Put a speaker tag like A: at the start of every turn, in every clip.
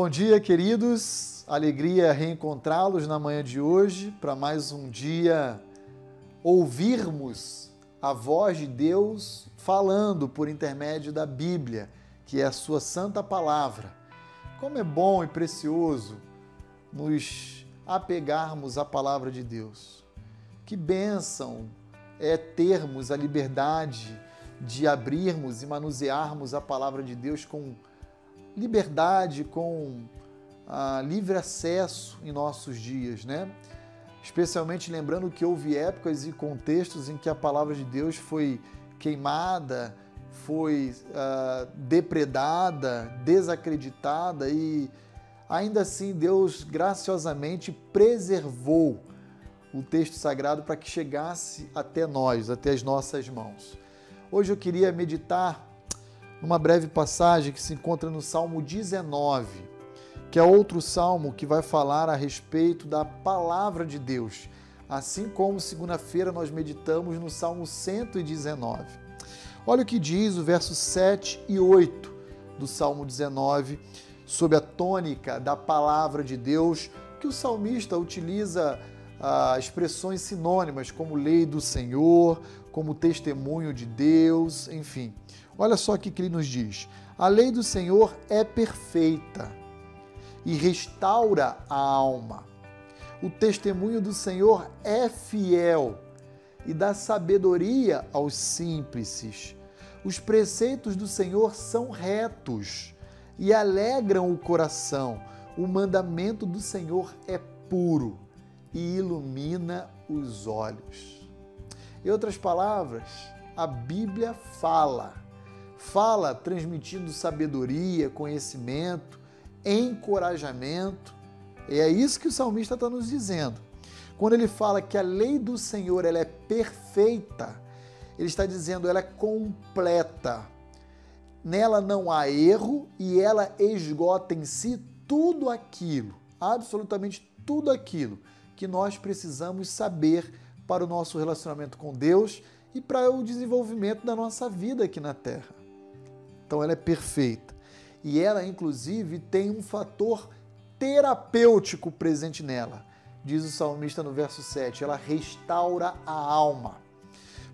A: Bom dia, queridos. Alegria reencontrá-los na manhã de hoje para mais um dia ouvirmos a voz de Deus falando por intermédio da Bíblia, que é a sua santa palavra. Como é bom e precioso nos apegarmos à palavra de Deus. Que bênção é termos a liberdade de abrirmos e manusearmos a palavra de Deus com liberdade, com ah, livre acesso em nossos dias, né? Especialmente lembrando que houve épocas e contextos em que a palavra de Deus foi queimada, foi ah, depredada, desacreditada e ainda assim Deus graciosamente preservou o texto sagrado para que chegasse até nós, até as nossas mãos. Hoje eu queria meditar numa breve passagem que se encontra no Salmo 19, que é outro salmo que vai falar a respeito da palavra de Deus, assim como segunda-feira nós meditamos no Salmo 119. Olha o que diz o verso 7 e 8 do Salmo 19, sob a tônica da palavra de Deus, que o salmista utiliza ah, expressões sinônimas como lei do Senhor, como testemunho de Deus, enfim. Olha só o que ele nos diz: a lei do Senhor é perfeita e restaura a alma. O testemunho do Senhor é fiel e dá sabedoria aos simples. Os preceitos do Senhor são retos e alegram o coração. O mandamento do Senhor é puro e ilumina os olhos. Em outras palavras, a Bíblia fala. Fala transmitindo sabedoria, conhecimento, encorajamento. E é isso que o salmista está nos dizendo. Quando ele fala que a lei do Senhor ela é perfeita, ele está dizendo ela é completa. Nela não há erro e ela esgota em si tudo aquilo, absolutamente tudo aquilo que nós precisamos saber para o nosso relacionamento com Deus e para o desenvolvimento da nossa vida aqui na Terra. Então ela é perfeita. E ela, inclusive, tem um fator terapêutico presente nela. Diz o salmista no verso 7, ela restaura a alma.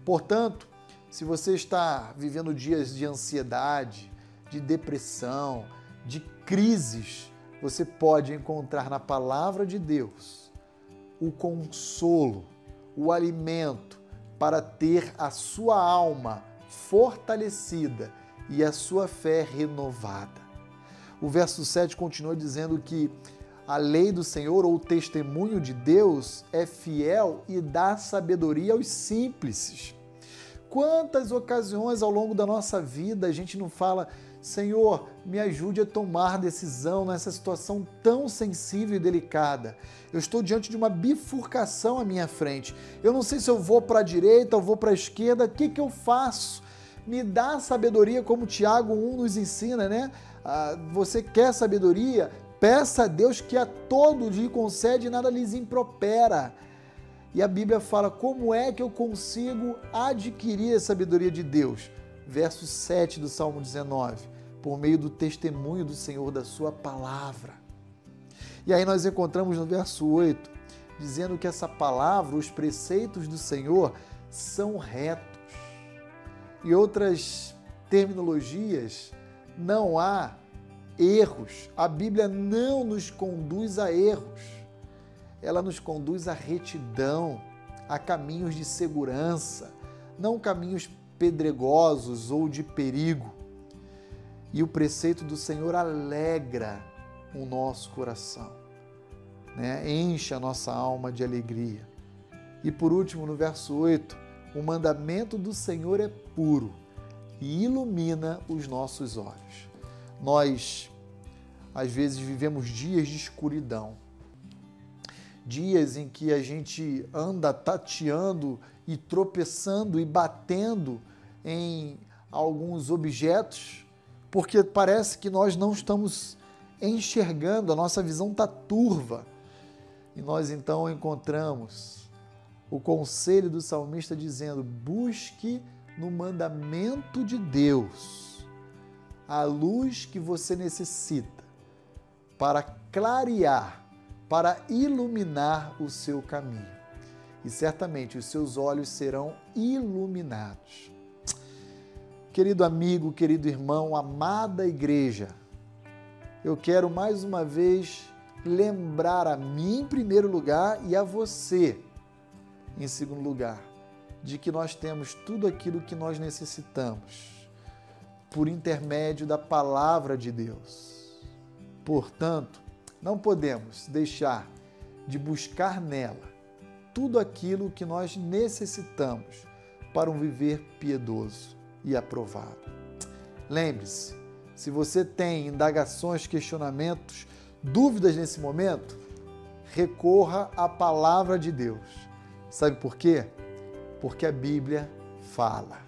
A: Portanto, se você está vivendo dias de ansiedade, de depressão, de crises, você pode encontrar na palavra de Deus o consolo, o alimento para ter a sua alma fortalecida e a sua fé renovada. O verso 7 continua dizendo que a lei do Senhor ou o testemunho de Deus é fiel e dá sabedoria aos simples. Quantas ocasiões ao longo da nossa vida a gente não fala, Senhor, me ajude a tomar decisão nessa situação tão sensível e delicada. Eu estou diante de uma bifurcação à minha frente. Eu não sei se eu vou para a direita ou vou para a esquerda. O que, que eu faço? Me dá sabedoria, como Tiago 1 nos ensina, né? Ah, você quer sabedoria? Peça a Deus que a todo lhe concede e nada lhes impropera. E a Bíblia fala como é que eu consigo adquirir a sabedoria de Deus. Verso 7 do Salmo 19 por meio do testemunho do Senhor, da Sua palavra. E aí nós encontramos no verso 8, dizendo que essa palavra, os preceitos do Senhor, são retos. E outras terminologias, não há erros. A Bíblia não nos conduz a erros. Ela nos conduz à retidão, a caminhos de segurança, não caminhos pedregosos ou de perigo. E o preceito do Senhor alegra o nosso coração, né? enche a nossa alma de alegria. E por último, no verso 8, o mandamento do Senhor é puro e ilumina os nossos olhos. Nós, às vezes, vivemos dias de escuridão, dias em que a gente anda tateando e tropeçando e batendo em alguns objetos porque parece que nós não estamos enxergando, a nossa visão está turva. E nós então encontramos o conselho do salmista dizendo: busque no mandamento de Deus a luz que você necessita para clarear, para iluminar o seu caminho. E certamente os seus olhos serão iluminados. Querido amigo, querido irmão, amada igreja, eu quero mais uma vez lembrar a mim em primeiro lugar e a você em segundo lugar, de que nós temos tudo aquilo que nós necessitamos por intermédio da palavra de Deus. Portanto, não podemos deixar de buscar nela tudo aquilo que nós necessitamos para um viver piedoso e aprovado. Lembre-se, se você tem indagações, questionamentos, dúvidas nesse momento, recorra à palavra de Deus. Sabe por quê? Porque a Bíblia fala.